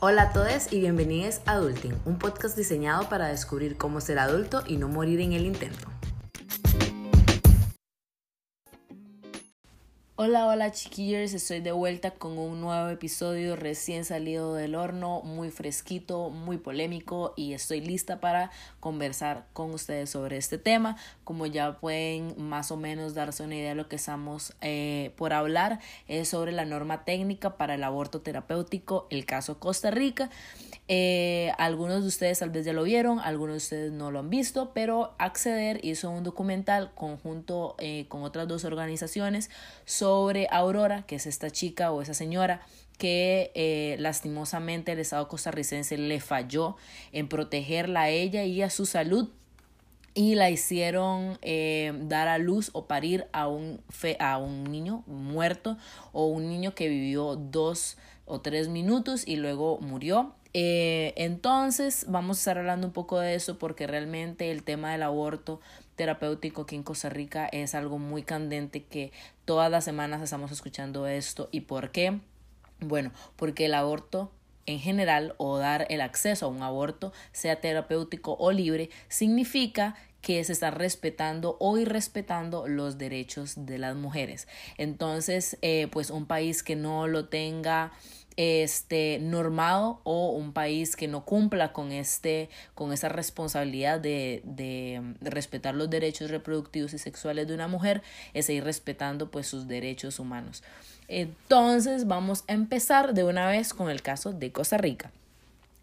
Hola a todos y bienvenidos a Adulting, un podcast diseñado para descubrir cómo ser adulto y no morir en el intento. Hola, hola chiquillos, estoy de vuelta con un nuevo episodio recién salido del horno, muy fresquito, muy polémico y estoy lista para conversar con ustedes sobre este tema. Como ya pueden más o menos darse una idea de lo que estamos eh, por hablar, es sobre la norma técnica para el aborto terapéutico, el caso Costa Rica. Eh, algunos de ustedes tal vez ya lo vieron, algunos de ustedes no lo han visto, pero Acceder hizo un documental conjunto eh, con otras dos organizaciones sobre Aurora, que es esta chica o esa señora que eh, lastimosamente el Estado costarricense le falló en protegerla a ella y a su salud y la hicieron dar a luz o parir a un, fe, a un niño muerto o un niño que vivió dos o tres minutos y luego murió. Eh, entonces, vamos a estar hablando un poco de eso porque realmente el tema del aborto terapéutico aquí en Costa Rica es algo muy candente que todas las semanas estamos escuchando esto. ¿Y por qué? Bueno, porque el aborto en general o dar el acceso a un aborto, sea terapéutico o libre, significa que se está respetando o irrespetando los derechos de las mujeres. Entonces, eh, pues un país que no lo tenga este normado o un país que no cumpla con este con esa responsabilidad de, de, respetar los derechos reproductivos y sexuales de una mujer es seguir respetando pues sus derechos humanos entonces vamos a empezar de una vez con el caso de Costa Rica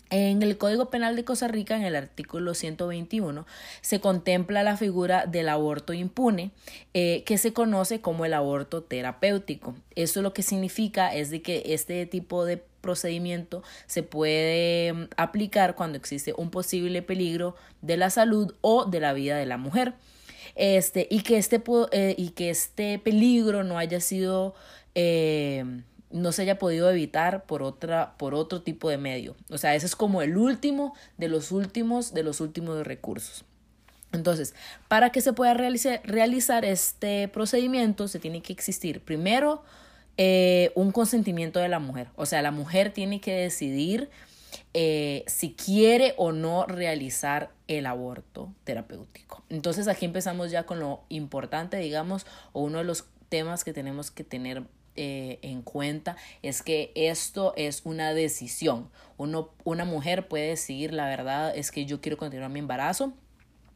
en el Código Penal de Costa Rica, en el artículo 121, se contempla la figura del aborto impune, eh, que se conoce como el aborto terapéutico. Eso lo que significa es de que este tipo de procedimiento se puede mm, aplicar cuando existe un posible peligro de la salud o de la vida de la mujer. Este, y, que este, eh, y que este peligro no haya sido eh, no se haya podido evitar por otra por otro tipo de medio. O sea, ese es como el último de los últimos de los últimos recursos. Entonces, para que se pueda realizar, realizar este procedimiento, se tiene que existir primero eh, un consentimiento de la mujer. O sea, la mujer tiene que decidir eh, si quiere o no realizar el aborto terapéutico. Entonces, aquí empezamos ya con lo importante, digamos, o uno de los temas que tenemos que tener eh, en cuenta es que esto es una decisión. Uno, una mujer puede decir, la verdad es que yo quiero continuar mi embarazo.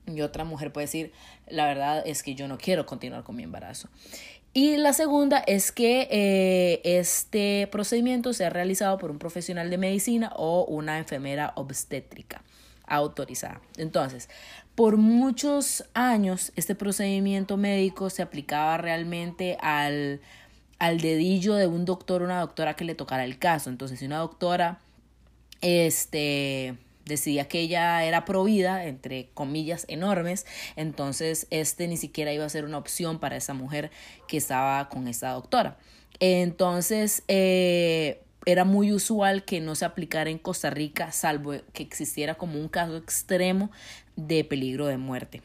Y otra mujer puede decir, la verdad es que yo no quiero continuar con mi embarazo. Y la segunda es que eh, este procedimiento sea realizado por un profesional de medicina o una enfermera obstétrica autorizada. Entonces, por muchos años este procedimiento médico se aplicaba realmente al al dedillo de un doctor o una doctora que le tocara el caso. Entonces, si una doctora este, decía que ella era provida, entre comillas enormes, entonces este ni siquiera iba a ser una opción para esa mujer que estaba con esa doctora. Entonces, eh, era muy usual que no se aplicara en Costa Rica, salvo que existiera como un caso extremo de peligro de muerte.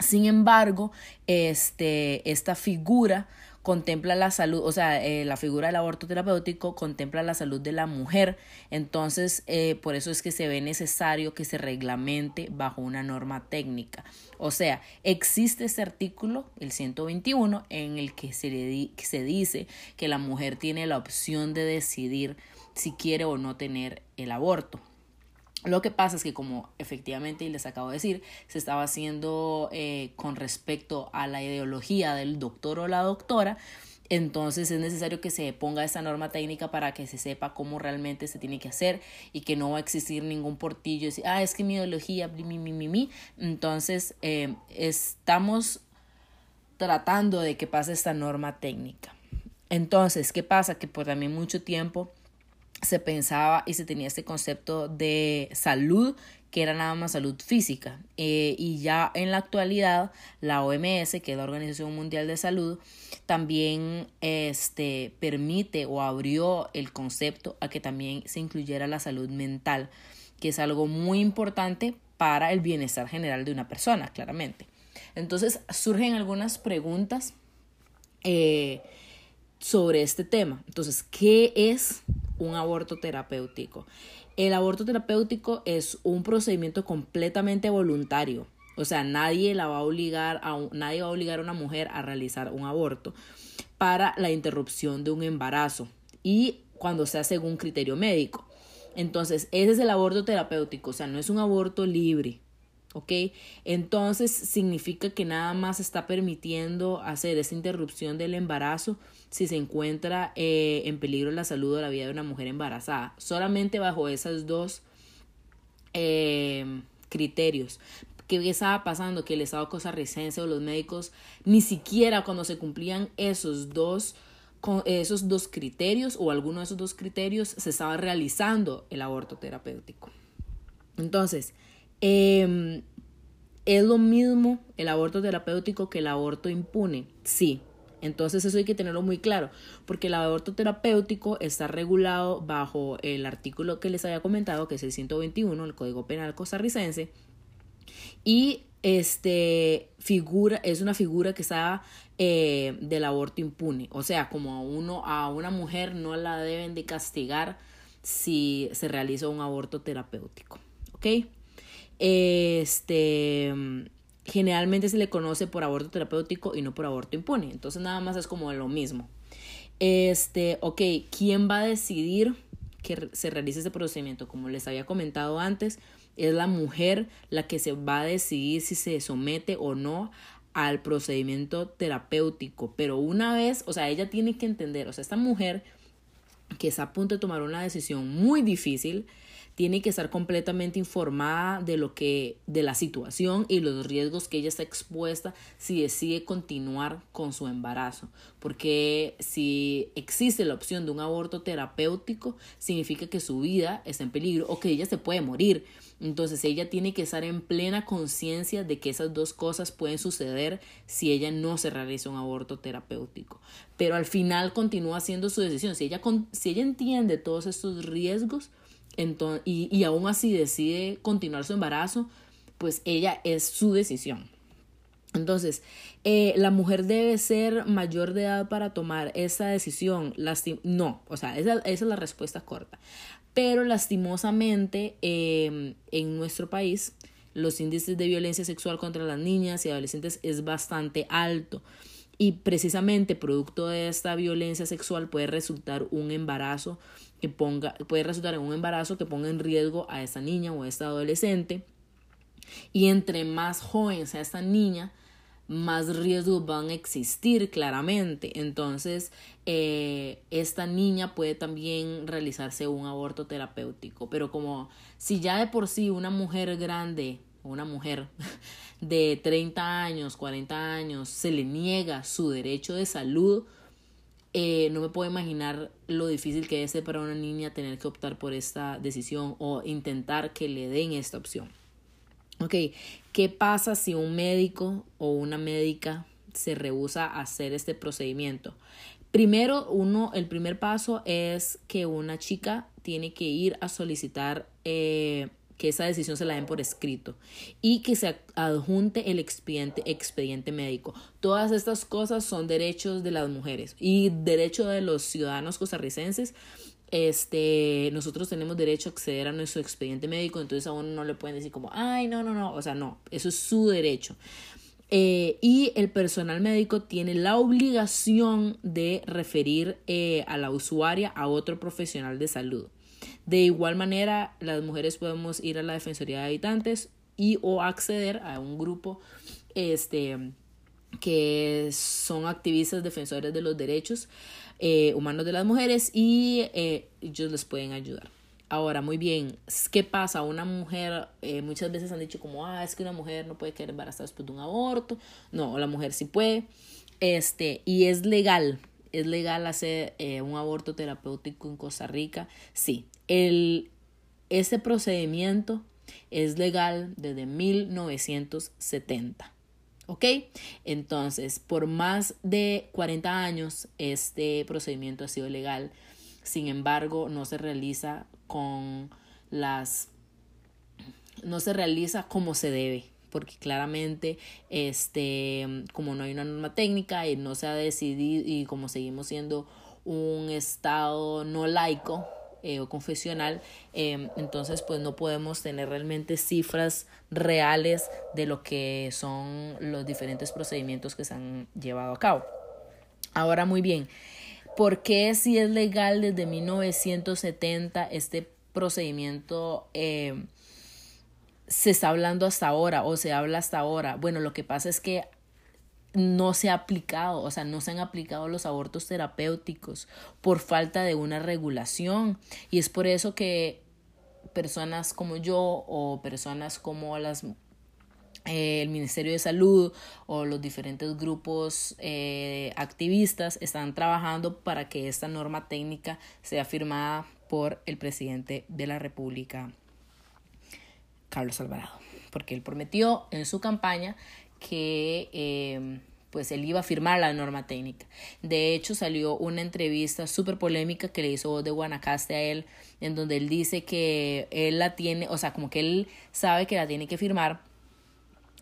Sin embargo, este, esta figura contempla la salud, o sea, eh, la figura del aborto terapéutico contempla la salud de la mujer, entonces eh, por eso es que se ve necesario que se reglamente bajo una norma técnica. O sea, existe este artículo, el 121, en el que se, le se dice que la mujer tiene la opción de decidir si quiere o no tener el aborto. Lo que pasa es que como efectivamente y les acabo de decir, se estaba haciendo eh, con respecto a la ideología del doctor o la doctora, entonces es necesario que se ponga esa norma técnica para que se sepa cómo realmente se tiene que hacer y que no va a existir ningún portillo. Decir, ah, es que mi ideología, mi, mi, mi, mi. Entonces eh, estamos tratando de que pase esta norma técnica. Entonces, ¿qué pasa? Que por también mucho tiempo se pensaba y se tenía este concepto de salud que era nada más salud física. Eh, y ya en la actualidad, la OMS, que es la Organización Mundial de Salud, también este, permite o abrió el concepto a que también se incluyera la salud mental, que es algo muy importante para el bienestar general de una persona, claramente. Entonces surgen algunas preguntas eh, sobre este tema. Entonces, ¿qué es un aborto terapéutico? El aborto terapéutico es un procedimiento completamente voluntario. O sea, nadie la va a obligar a nadie va a obligar a una mujer a realizar un aborto para la interrupción de un embarazo y cuando sea según criterio médico. Entonces, ese es el aborto terapéutico, o sea, no es un aborto libre. ¿Ok? Entonces significa que nada más está permitiendo hacer esa interrupción del embarazo si se encuentra eh, en peligro la salud o la vida de una mujer embarazada. Solamente bajo esos dos eh, criterios. ¿Qué estaba pasando? Que el Estado costarricense o los médicos ni siquiera cuando se cumplían esos dos con esos dos criterios o alguno de esos dos criterios se estaba realizando el aborto terapéutico. Entonces, em, ¿es lo mismo el aborto terapéutico que el aborto impune? Sí. Entonces eso hay que tenerlo muy claro, porque el aborto terapéutico está regulado bajo el artículo que les había comentado, que es el 121, el Código Penal costarricense, y este figura, es una figura que está eh, del aborto impune. O sea, como a uno, a una mujer no la deben de castigar si se realiza un aborto terapéutico. ¿Ok? Este generalmente se le conoce por aborto terapéutico y no por aborto impune. Entonces nada más es como lo mismo. Este, ok, ¿quién va a decidir que se realice ese procedimiento? Como les había comentado antes, es la mujer la que se va a decidir si se somete o no al procedimiento terapéutico. Pero una vez, o sea, ella tiene que entender, o sea, esta mujer que está a punto de tomar una decisión muy difícil, tiene que estar completamente informada de lo que de la situación y los riesgos que ella está expuesta si decide continuar con su embarazo, porque si existe la opción de un aborto terapéutico significa que su vida está en peligro o que ella se puede morir. Entonces ella tiene que estar en plena conciencia de que esas dos cosas pueden suceder si ella no se realiza un aborto terapéutico. Pero al final continúa haciendo su decisión. Si ella, si ella entiende todos estos riesgos y, y aún así decide continuar su embarazo, pues ella es su decisión. Entonces, eh, la mujer debe ser mayor de edad para tomar esa decisión. no, o sea, esa, esa, es la respuesta corta. Pero lastimosamente em, en nuestro país los índices de violencia sexual contra las niñas y adolescentes es bastante alto. Y precisamente producto de esta violencia sexual puede resultar un embarazo que ponga, puede resultar en un embarazo que ponga en riesgo a esta niña o a esta adolescente. Y entre más joven sea esta niña, más riesgos van a existir claramente. Entonces, eh, esta niña puede también realizarse un aborto terapéutico. Pero como si ya de por sí una mujer grande, una mujer de 30 años, 40 años, se le niega su derecho de salud, eh, no me puedo imaginar lo difícil que es para una niña tener que optar por esta decisión o intentar que le den esta opción. Ok, ¿qué pasa si un médico o una médica se rehúsa a hacer este procedimiento? Primero, uno, el primer paso es que una chica tiene que ir a solicitar eh, que esa decisión se la den por escrito y que se adjunte el expediente, expediente médico. Todas estas cosas son derechos de las mujeres y derecho de los ciudadanos costarricenses este, nosotros tenemos derecho a acceder a nuestro expediente médico, entonces a uno no le pueden decir como, ay, no, no, no, o sea, no, eso es su derecho. Eh, y el personal médico tiene la obligación de referir eh, a la usuaria a otro profesional de salud. De igual manera, las mujeres podemos ir a la Defensoría de Habitantes y o acceder a un grupo este, que son activistas defensores de los derechos eh, humanos de las mujeres y eh, ellos les pueden ayudar. Ahora, muy bien, ¿qué pasa? Una mujer, eh, muchas veces han dicho como, ah, es que una mujer no puede quedar embarazada después de un aborto. No, la mujer sí puede. Este, y es legal, es legal hacer un aborto terapéutico en Costa Rica. Sí, el, este procedimiento es legal desde 1970. ¿Ok? Entonces, por más de 40 años, este procedimiento ha sido legal. Sin embargo, no se realiza con las... no se realiza como se debe porque claramente este como no hay una norma técnica y no se ha decidido y como seguimos siendo un estado no laico eh, confesional, em, entonces pues no podemos tener realmente cifras reales de lo que son los diferentes procedimientos que se han llevado a cabo. Ahora muy bien, ¿por qué si es legal desde 1970 este procedimiento em, se está hablando hasta ahora o se habla hasta ahora? Bueno, lo que pasa es que no se ha aplicado, o sea, no se han aplicado los abortos terapéuticos por falta de una regulación. Y es por eso que personas como yo o personas como las eh, el Ministerio de Salud o los diferentes grupos eh, activistas están trabajando para que esta norma técnica sea firmada por el presidente de la República, Carlos Alvarado, porque él prometió en su campaña que eh, pues él iba a firmar la norma técnica. De hecho, salió una entrevista súper polémica que le hizo voz de Guanacaste a él, en donde él dice que él la tiene, o sea, como que él sabe que la tiene que firmar,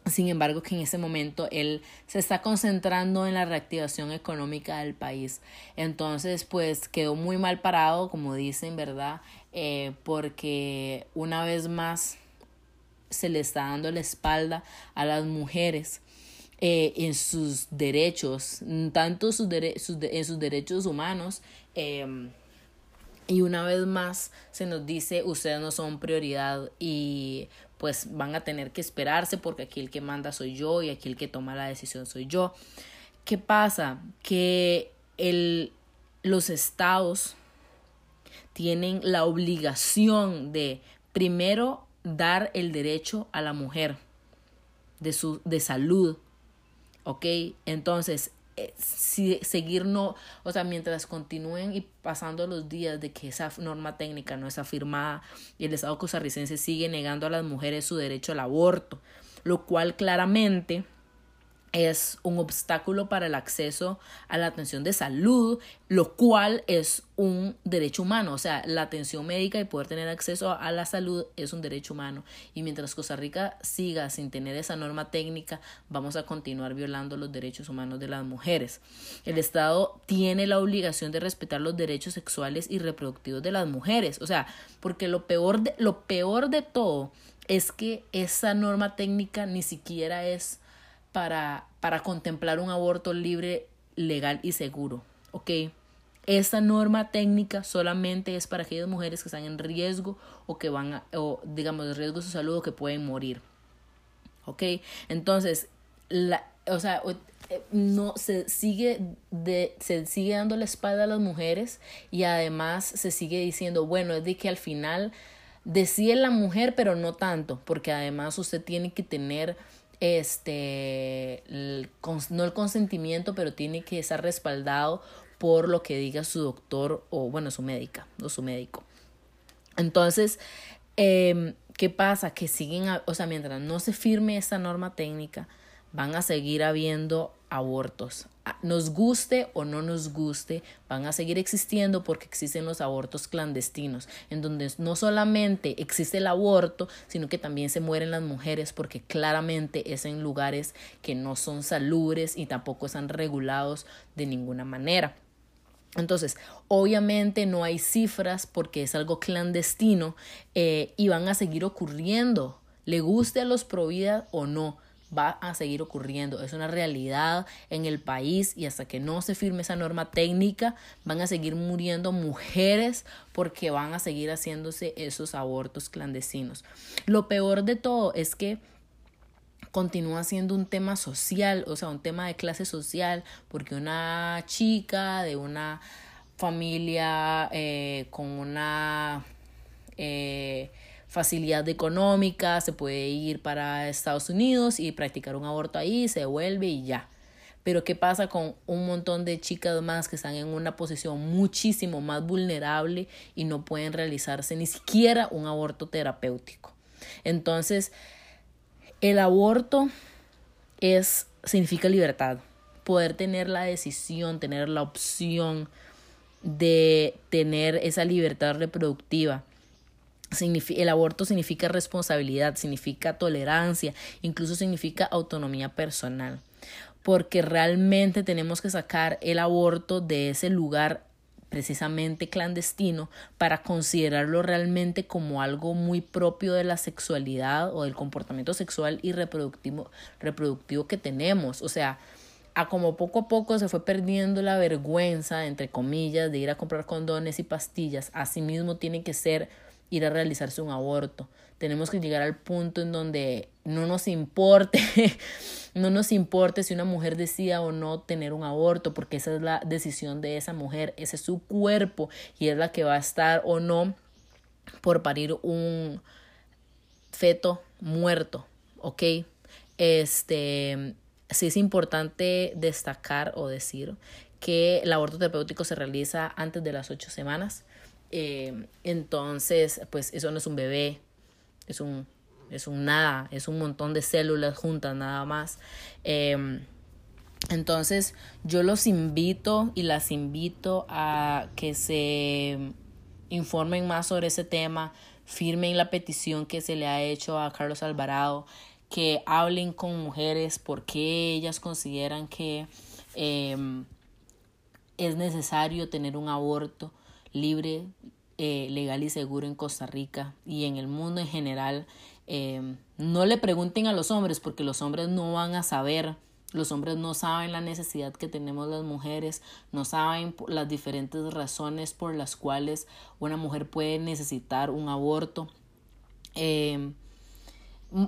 sin embargo, que en ese momento él se está concentrando en la reactivación económica del país. Entonces, pues quedó muy mal parado, como dicen, ¿verdad? Eh, porque una vez más se le está dando la espalda a las mujeres eh, en sus derechos, tanto sus en sus derechos humanos. Em, y una vez más se nos dice, ustedes no son prioridad y pues van a tener que esperarse porque aquí el que manda soy yo y aquí el que toma la decisión soy yo. ¿Qué pasa? Que el, los estados tienen la obligación de primero dar el derecho a la mujer de, su, de salud. ¿Ok? Entonces, eh, si, seguir no, o sea, mientras continúen y pasando los días de que esa norma técnica no es afirmada y el Estado costarricense sigue negando a las mujeres su derecho al aborto, lo cual claramente es un obstáculo para el acceso a la atención de salud, lo cual es un derecho humano. O sea, la atención médica y poder tener acceso a la salud es un derecho humano. Y mientras Costa Rica siga sin tener esa norma técnica, vamos a continuar violando los derechos humanos de las mujeres. El Estado tiene la obligación de respetar los derechos sexuales y reproductivos de las mujeres. O sea, porque lo peor de, lo peor de todo es que esa norma técnica ni siquiera es para, para contemplar un aborto libre, legal y seguro. ¿Ok? Esta norma técnica solamente es para aquellas mujeres que están en riesgo o que van a, o digamos, de riesgo de su salud o que pueden morir. ¿Ok? Entonces, la, o sea, eh, no se sigue de se sigue dando la espalda a las mujeres y además se sigue diciendo, bueno, es de que al final decide la mujer, pero no tanto, porque además usted tiene que tener este, no el consentimiento, pero tiene que estar respaldado por lo que diga su doctor o, bueno, su médica o su médico. Entonces, eh, ¿qué pasa? Que siguen, o sea, mientras no se firme esta norma técnica, van a seguir habiendo abortos. Nos guste o no nos guste, van a seguir existiendo porque existen los abortos clandestinos, en donde no solamente existe el aborto, sino que también se mueren las mujeres porque claramente es en lugares que no son salubres y tampoco están regulados de ninguna manera. Entonces, obviamente no hay cifras porque es algo clandestino eh, y van a seguir ocurriendo, le guste a los Provida o no va a seguir ocurriendo. Es una realidad en el país y hasta que no se firme esa norma técnica van a seguir muriendo mujeres porque van a seguir haciéndose esos abortos clandestinos. Lo peor de todo es que continúa siendo un tema social, o sea, un tema de clase social, porque una chica de una familia eh, con una... Eh, facilidad económica, se puede ir para Estados Unidos y practicar un aborto ahí, se devuelve y ya. Pero ¿qué pasa con un montón de chicas más que están en una posición muchísimo más vulnerable y no pueden realizarse ni siquiera un aborto terapéutico? Entonces, el aborto es significa libertad, poder tener la decisión, tener la opción de tener esa libertad reproductiva el aborto significa responsabilidad, significa tolerancia, incluso significa autonomía personal, porque realmente tenemos que sacar el aborto de ese lugar precisamente clandestino para considerarlo realmente como algo muy propio de la sexualidad o del comportamiento sexual y reproductivo, reproductivo que tenemos. O sea, a como poco a poco se fue perdiendo la vergüenza, entre comillas, de ir a comprar condones y pastillas, asimismo tiene que ser ir a realizarse un aborto. Tenemos que llegar al punto en donde no nos importe, no nos importe si una mujer decida o no tener un aborto, porque esa es la decisión de esa mujer, ese es su cuerpo y es la que va a estar o no por parir un feto muerto, ¿ok? Este, sí es importante destacar o decir que el aborto terapéutico se realiza antes de las ocho semanas. Eh, entonces, pues eso no es un bebé, es un, es un nada, es un montón de células juntas nada más. Em, entonces, yo los invito y las invito a que se informen más sobre ese tema, firmen la petición que se le ha hecho a Carlos Alvarado, que hablen con mujeres porque ellas consideran que em, es necesario tener un aborto libre, eh, legal y seguro en Costa Rica y en el mundo en general. Em, no le pregunten a los hombres porque los hombres no van a saber. Los hombres no saben la necesidad que tenemos las mujeres, no saben las diferentes razones por las cuales una mujer puede necesitar un aborto. Em,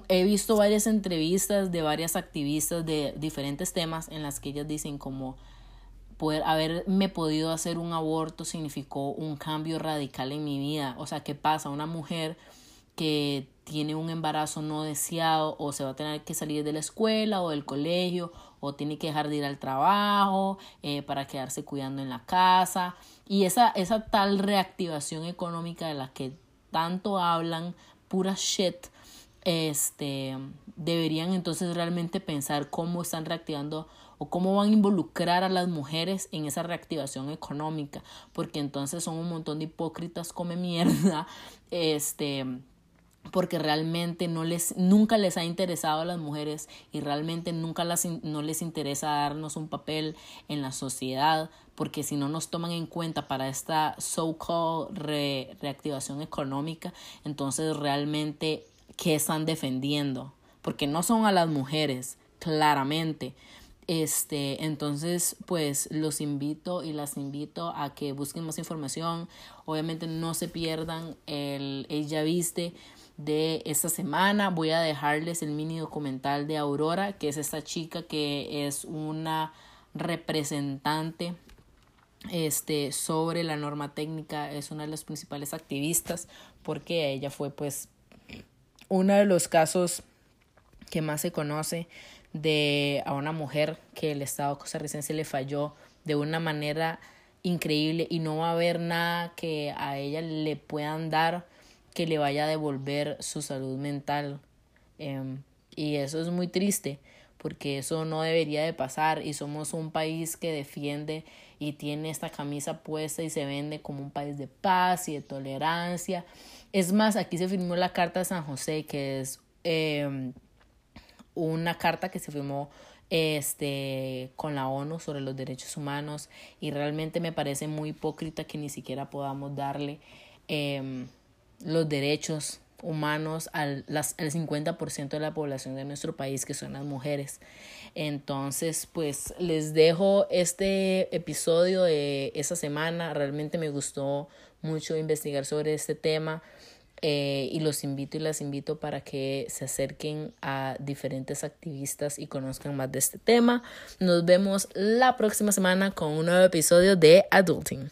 he visto varias entrevistas de varias activistas de diferentes temas en las que ellas dicen como poder haberme podido hacer un aborto significó un cambio radical en mi vida. O sea, ¿qué pasa? Una mujer que tiene un embarazo no deseado o se va a tener que salir de la escuela o del colegio o tiene que dejar de ir al trabajo eh, para quedarse cuidando en la casa y esa, esa tal reactivación económica de la que tanto hablan, pura shit, este, deberían entonces realmente pensar cómo están reactivando o cómo van a involucrar a las mujeres en esa reactivación económica, porque entonces son un montón de hipócritas come mierda, este porque realmente no les nunca les ha interesado a las mujeres y realmente nunca las, no les interesa darnos un papel en la sociedad porque si no nos toman en cuenta para esta so-called reactivación económica entonces realmente qué están defendiendo porque no son a las mujeres claramente este, entonces, pues los invito y las invito a que busquen más información. Obviamente no se pierdan el Ella Viste de esta semana. Voy a dejarles el mini documental de Aurora, que es esta chica que es una representante este sobre la norma técnica, es una de las principales activistas porque ella fue pues uno de los casos que más se conoce de a una mujer que el Estado costarricense le falló de una manera increíble y no va a haber nada que a ella le puedan dar que le vaya a devolver su salud mental. Em, y eso es muy triste porque eso no debería de pasar y somos un país que defiende y tiene esta camisa puesta y se vende como un país de paz y de tolerancia. Es más, aquí se firmó la Carta de San José, que es eh, una carta que se firmó este con la ONU sobre los derechos humanos y realmente me parece muy hipócrita que ni siquiera podamos darle em, los derechos humanos al, las, al 50% de la población de nuestro país que son las mujeres. Entonces, pues les dejo este episodio de esa semana. Realmente me gustó mucho investigar sobre este tema. Eh, y los invito y las invito para que se acerquen a diferentes activistas y conozcan más de este tema. Nos vemos la próxima semana con un nuevo episodio de Adulting.